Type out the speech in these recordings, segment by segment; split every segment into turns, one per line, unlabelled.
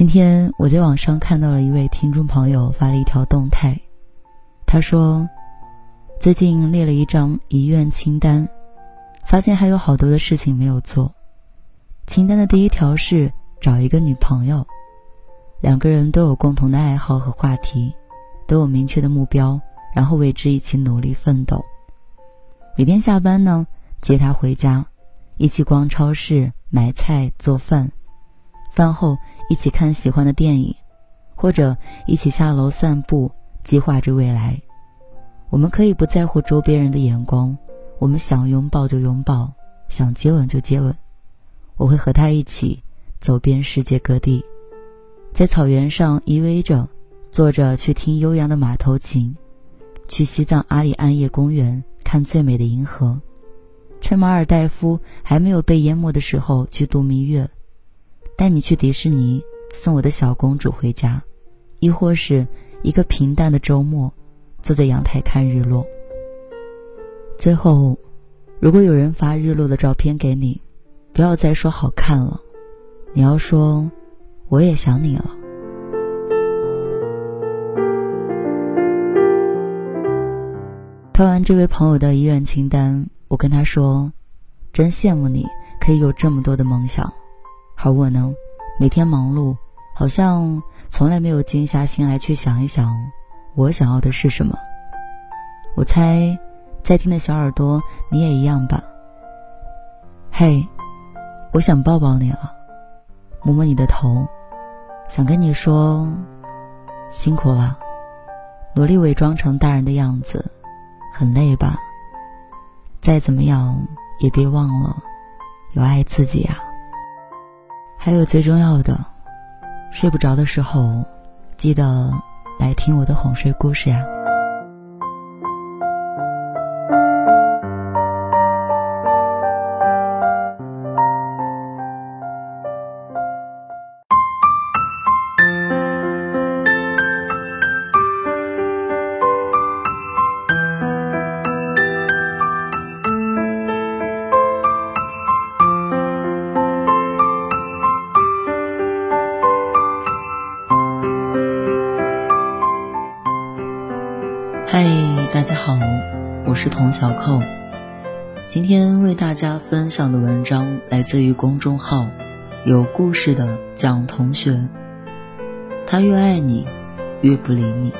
今天我在网上看到了一位听众朋友发了一条动态，他说，最近列了一张遗愿清单，发现还有好多的事情没有做。清单的第一条是。找一个女朋友，两个人都有共同的爱好和话题，都有明确的目标，然后为之一起努力奋斗。每天下班呢，接她回家，一起逛超市买菜做饭，饭后一起看喜欢的电影，或者一起下楼散步，计划着未来。我们可以不在乎周边人的眼光，我们想拥抱就拥抱，想接吻就接吻。我会和他一起。走遍世界各地，在草原上依偎着，坐着去听悠扬的马头琴，去西藏阿里安叶公园看最美的银河，趁马尔代夫还没有被淹没的时候去度蜜月，带你去迪士尼送我的小公主回家，亦或是一个平淡的周末，坐在阳台看日落。最后，如果有人发日落的照片给你，不要再说好看了。你要说，我也想你了。看完这位朋友的遗愿清单，我跟他说：“真羡慕你，可以有这么多的梦想，而我呢，每天忙碌，好像从来没有静下心来去想一想，我想要的是什么。”我猜，在听的小耳朵，你也一样吧。嘿，我想抱抱你了。摸摸你的头，想跟你说，辛苦了，努力伪装成大人的样子，很累吧？再怎么样也别忘了，要爱自己呀。还有最重要的，睡不着的时候，记得来听我的哄睡故事呀。嗨，大家好，我是童小扣。今天为大家分享的文章来自于公众号“有故事的蒋同学”。他越爱你，越不理你。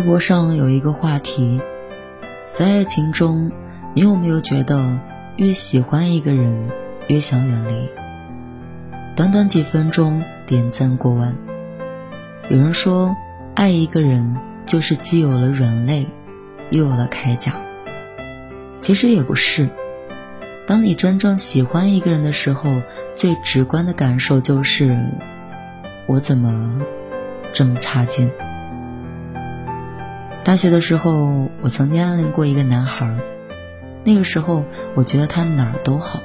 微博上有一个话题，在爱情中，你有没有觉得越喜欢一个人，越想远离？短短几分钟点赞过万。有人说，爱一个人就是既有了软肋，又有了铠甲。其实也不是，当你真正喜欢一个人的时候，最直观的感受就是，我怎么这么差劲？大学的时候，我曾经暗恋过一个男孩。那个时候，我觉得他哪儿都好。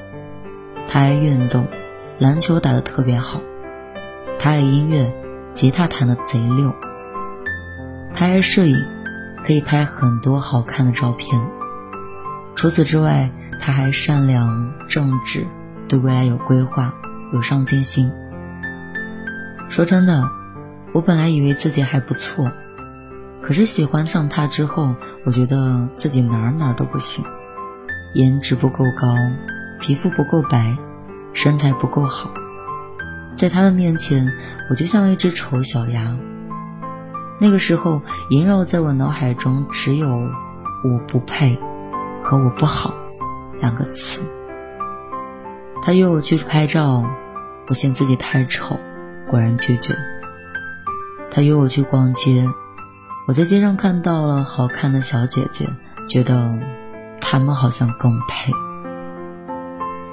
他爱运动，篮球打得特别好；他爱音乐，吉他弹得贼溜；他爱摄影，可以拍很多好看的照片。除此之外，他还善良正直，对未来有规划，有上进心。说真的，我本来以为自己还不错。可是喜欢上他之后，我觉得自己哪儿哪儿都不行，颜值不够高，皮肤不够白，身材不够好，在他的面前，我就像一只丑小鸭。那个时候，萦绕在我脑海中只有“我不配”和“我不好”两个词。他约我去拍照，我嫌自己太丑，果然拒绝。他约我去逛街，我在街上看到了好看的小姐姐，觉得她们好像更配。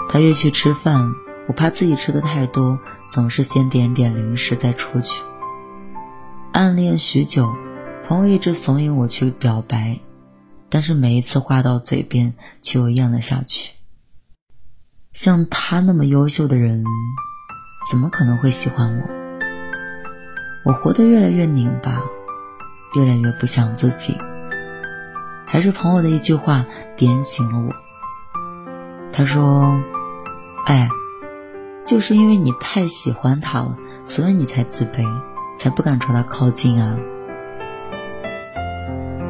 他约去吃饭，我怕自己吃的太多，总是先点点零食再出去。暗恋许久，朋友一直怂恿我去表白，但是每一次话到嘴边却又咽了下去。像他那么优秀的人，怎么可能会喜欢我？我活得越来越拧巴，越来越不像自己。还是朋友的一句话点醒了我。他说：“哎，就是因为你太喜欢他了，所以你才自卑。”才不敢朝他靠近啊！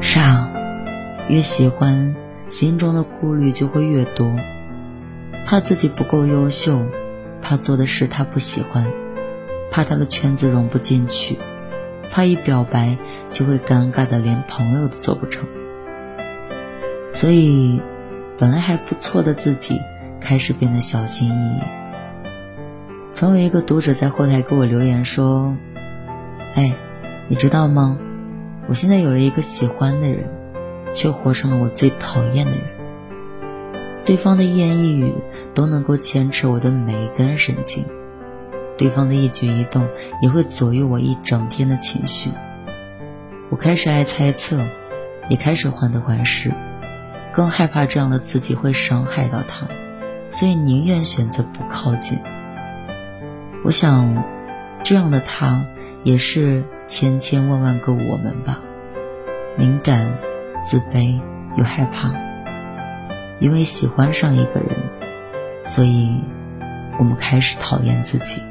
是啊，越喜欢，心中的顾虑就会越多，怕自己不够优秀，怕做的事他不喜欢，怕他的圈子融不进去，怕一表白就会尴尬的连朋友都做不成。所以，本来还不错的自己开始变得小心翼翼。曾有一个读者在后台给我留言说。哎，你知道吗？我现在有了一个喜欢的人，却活成了我最讨厌的人。对方的一言一语都能够牵扯我的每一根神经，对方的一举一动也会左右我一整天的情绪。我开始爱猜测，也开始患得患失，更害怕这样的自己会伤害到他，所以宁愿选择不靠近。我想，这样的他。也是千千万万个我们吧，敏感、自卑又害怕，因为喜欢上一个人，所以我们开始讨厌自己。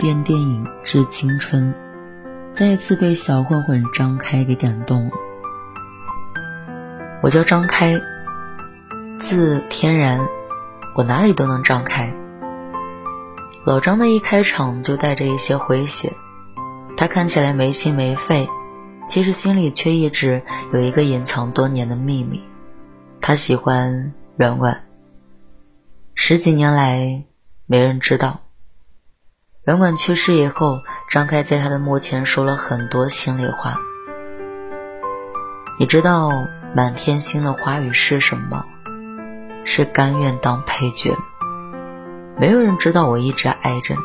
电电影《致青春》，再一次被小混混张开给感动了。我叫张开，字天然，我哪里都能张开。老张的一开场就带着一些诙谐，他看起来没心没肺，其实心里却一直有一个隐藏多年的秘密，他喜欢软软。十几年来，没人知道。软管去世以后，张开在他的墓前说了很多心里话。你知道满天星的花语是什么？是甘愿当配角。没有人知道我一直爱着你，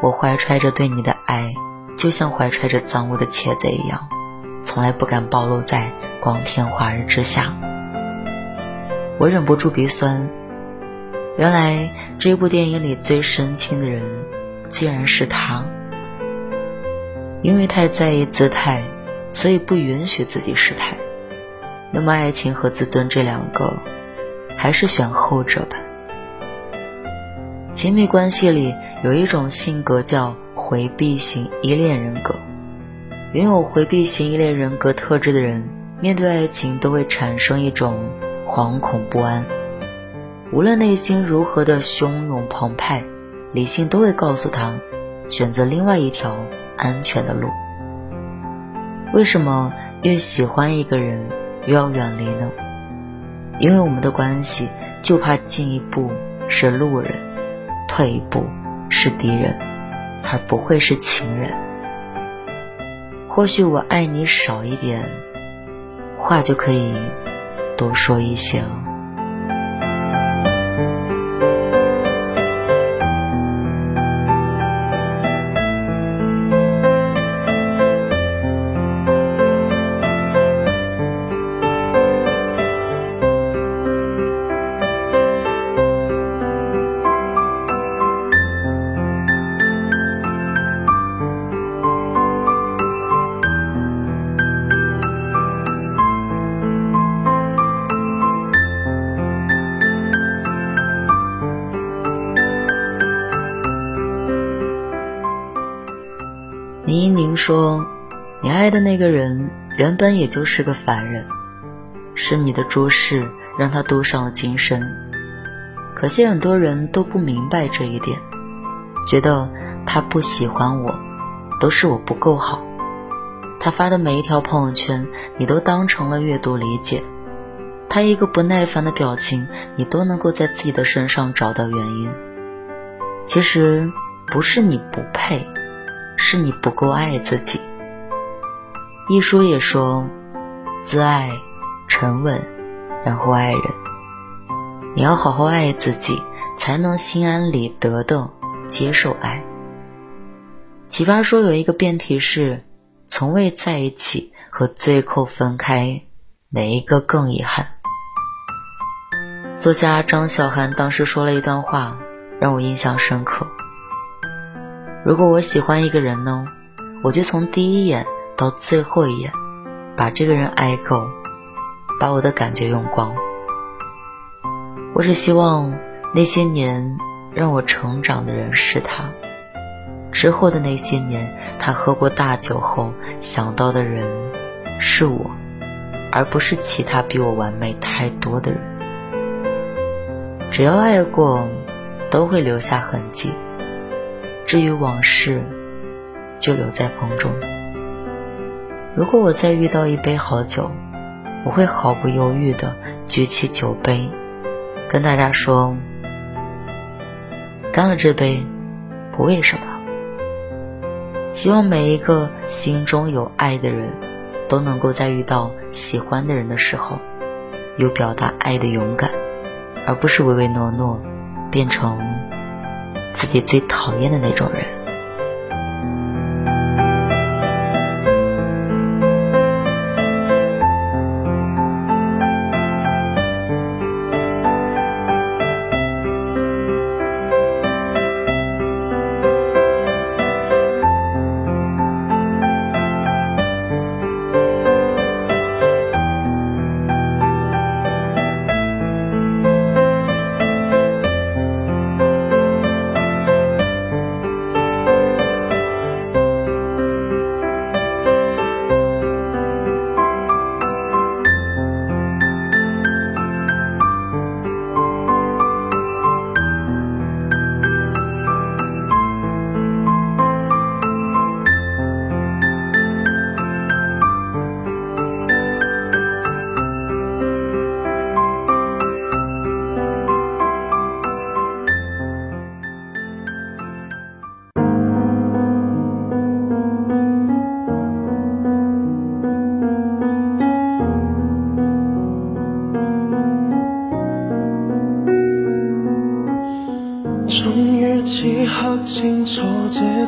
我怀揣着对你的爱，就像怀揣着赃物的窃贼一样，从来不敢暴露在光天化日之下。我忍不住鼻酸。原来这部电影里最深情的人。竟然是他，因为太在意姿态，所以不允许自己失态。那么，爱情和自尊这两个，还是选后者吧。亲密关系里有一种性格叫回避型依恋人格，拥有回避型依恋人格特质的人，面对爱情都会产生一种惶恐不安，无论内心如何的汹涌澎湃。理性都会告诉他，选择另外一条安全的路。为什么越喜欢一个人越要远离呢？因为我们的关系就怕进一步是路人，退一步是敌人，而不会是情人。或许我爱你少一点，话就可以多说一些了。说：“你爱的那个人原本也就是个凡人，是你的注视让他镀上了金身。可惜很多人都不明白这一点，觉得他不喜欢我，都是我不够好。他发的每一条朋友圈，你都当成了阅读理解。他一个不耐烦的表情，你都能够在自己的身上找到原因。其实不是你不配。”是你不够爱自己。一书也说，自爱、沉稳，然后爱人。你要好好爱自己，才能心安理得的接受爱。奇葩说有一个辩题是：从未在一起和最后分开，哪一个更遗憾？作家张小涵当时说了一段话，让我印象深刻。如果我喜欢一个人呢，我就从第一眼到最后一眼，把这个人爱够，把我的感觉用光。我只希望那些年让我成长的人是他，之后的那些年，他喝过大酒后想到的人是我，而不是其他比我完美太多的人。只要爱过，都会留下痕迹。至于往事，就留在风中。如果我再遇到一杯好酒，我会毫不犹豫地举起酒杯，跟大家说：“干了这杯，不为什么。”希望每一个心中有爱的人，都能够在遇到喜欢的人的时候，有表达爱的勇敢，而不是唯唯诺诺，变成。自己最讨厌的那种人。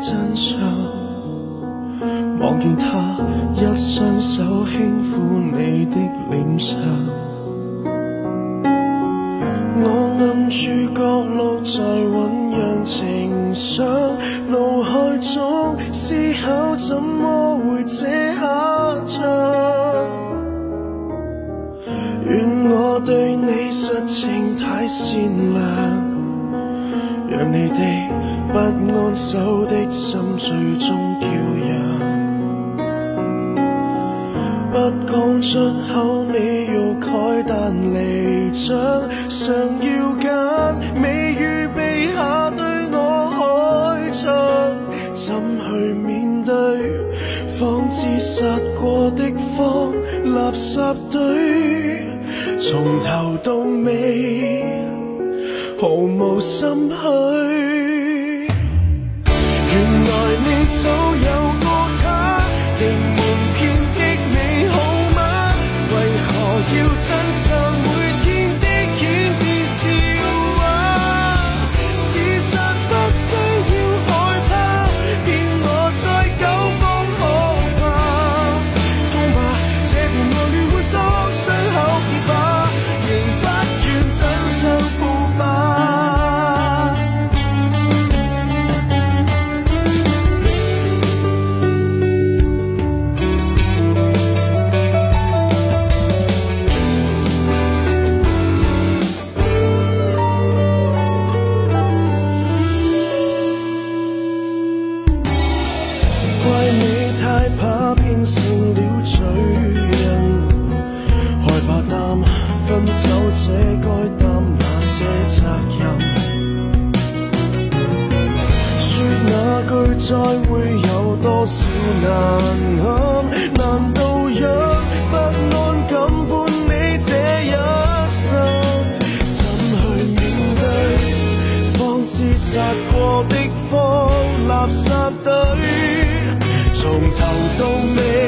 真相，望见他一双手轻抚你的脸上，我暗处角落在酝酿情伤，脑海中思考怎么会这下场，愿我对你实情太善良。让你的不安守的心最终叫人，不讲出口你要慨但离场，常要拣未预备下对我开枪，怎去面对方知杀过的荒垃圾堆，从头到尾。毫无心虚，从头到尾。